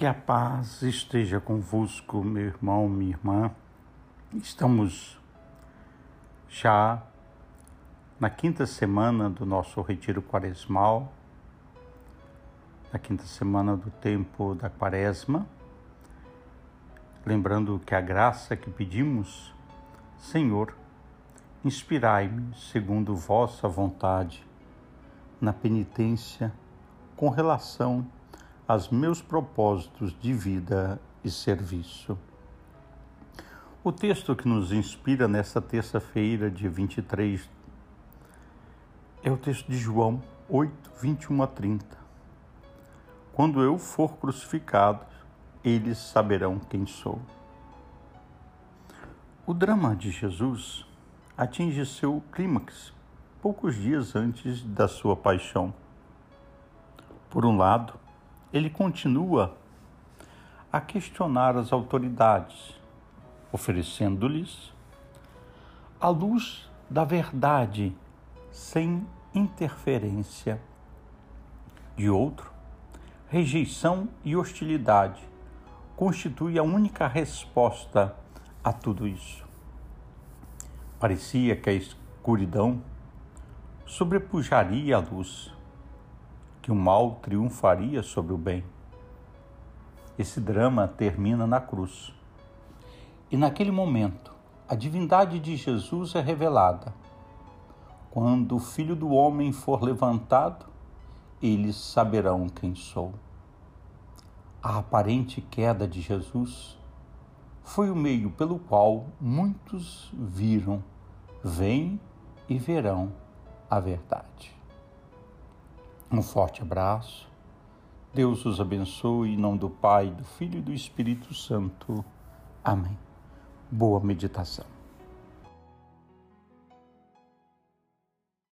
Que a paz esteja convosco, meu irmão, minha irmã. Estamos já na quinta semana do nosso retiro quaresmal, na quinta semana do tempo da quaresma. Lembrando que a graça que pedimos, Senhor, inspirai-me segundo vossa vontade na penitência com relação aos meus propósitos de vida e serviço. O texto que nos inspira nesta terça-feira, dia 23, é o texto de João 8, 21 a 30. Quando eu for crucificado, eles saberão quem sou. O drama de Jesus atinge seu clímax poucos dias antes da sua paixão. Por um lado, ele continua a questionar as autoridades, oferecendo-lhes a luz da verdade sem interferência. De outro, rejeição e hostilidade constitui a única resposta a tudo isso. Parecia que a escuridão sobrepujaria a luz que o mal triunfaria sobre o bem. Esse drama termina na cruz. E naquele momento, a divindade de Jesus é revelada. Quando o Filho do Homem for levantado, eles saberão quem sou. A aparente queda de Jesus foi o meio pelo qual muitos viram, veem e verão a verdade. Um forte abraço. Deus os abençoe em nome do Pai, do Filho e do Espírito Santo. Amém. Boa meditação.